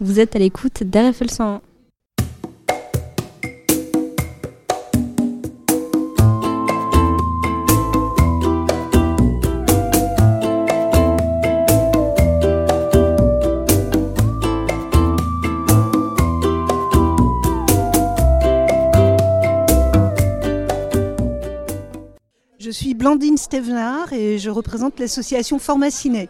Vous êtes à l'écoute d'RFL 101. Je suis Blandine Stevenard et je représente l'association Formaciné.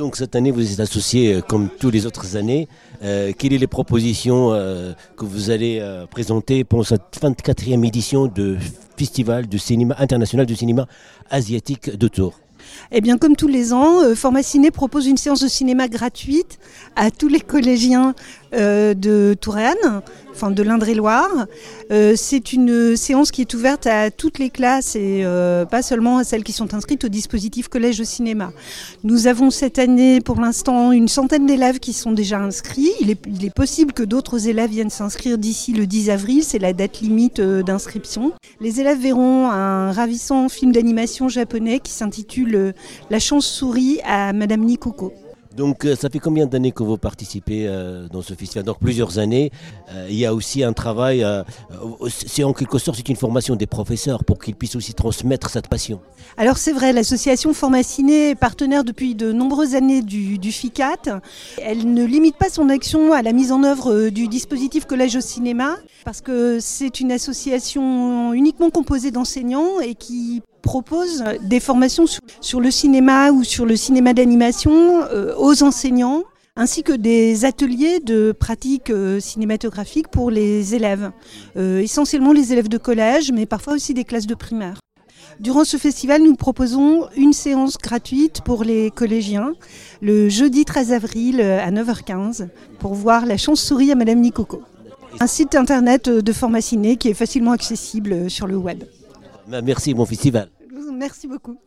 Donc cette année, vous êtes associé euh, comme tous les autres années. Euh, quelles sont les propositions euh, que vous allez présenter pour cette 24e édition de Festival de cinéma international du cinéma asiatique de Tours? Eh bien, comme tous les ans, euh, Formaciné propose une séance de cinéma gratuite à tous les collégiens euh, de Touraine, enfin de l'Indre-et-Loire. Euh, c'est une séance qui est ouverte à toutes les classes et euh, pas seulement à celles qui sont inscrites au dispositif collège de cinéma. Nous avons cette année, pour l'instant, une centaine d'élèves qui sont déjà inscrits. Il est, possible que d'autres élèves viennent s'inscrire d'ici le 10 avril, c'est la date limite d'inscription. Les élèves verront un ravissant film d'animation japonais qui s'intitule La chance-souris à Madame Nikoko. Donc euh, ça fait combien d'années que vous participez euh, dans ce festival? Donc plusieurs années. Euh, il y a aussi un travail, c'est en quelque sorte une formation des professeurs pour qu'ils puissent aussi transmettre cette passion. Alors c'est vrai, l'association Formaciné est partenaire depuis de nombreuses années du, FICAT. Elle ne limite pas son action à la mise en œuvre du dispositif Collège au cinéma, parce que c'est une association uniquement composée d'enseignants et qui propose des formations sur, le cinéma ou sur le cinéma d'animation euh, aux enseignants ainsi que des ateliers de pratiques euh, cinématographiques pour les élèves, Euh, essentiellement les élèves de collège, mais parfois aussi des classes de primaire. Durant ce festival, nous proposons une séance gratuite pour les collégiens le jeudi 13 avril euh, à 9h15 pour voir la chance-souris à Madame Nikoko. Un site internet de Formaciné qui est facilement accessible sur le web. Merci, bon festival. Merci beaucoup.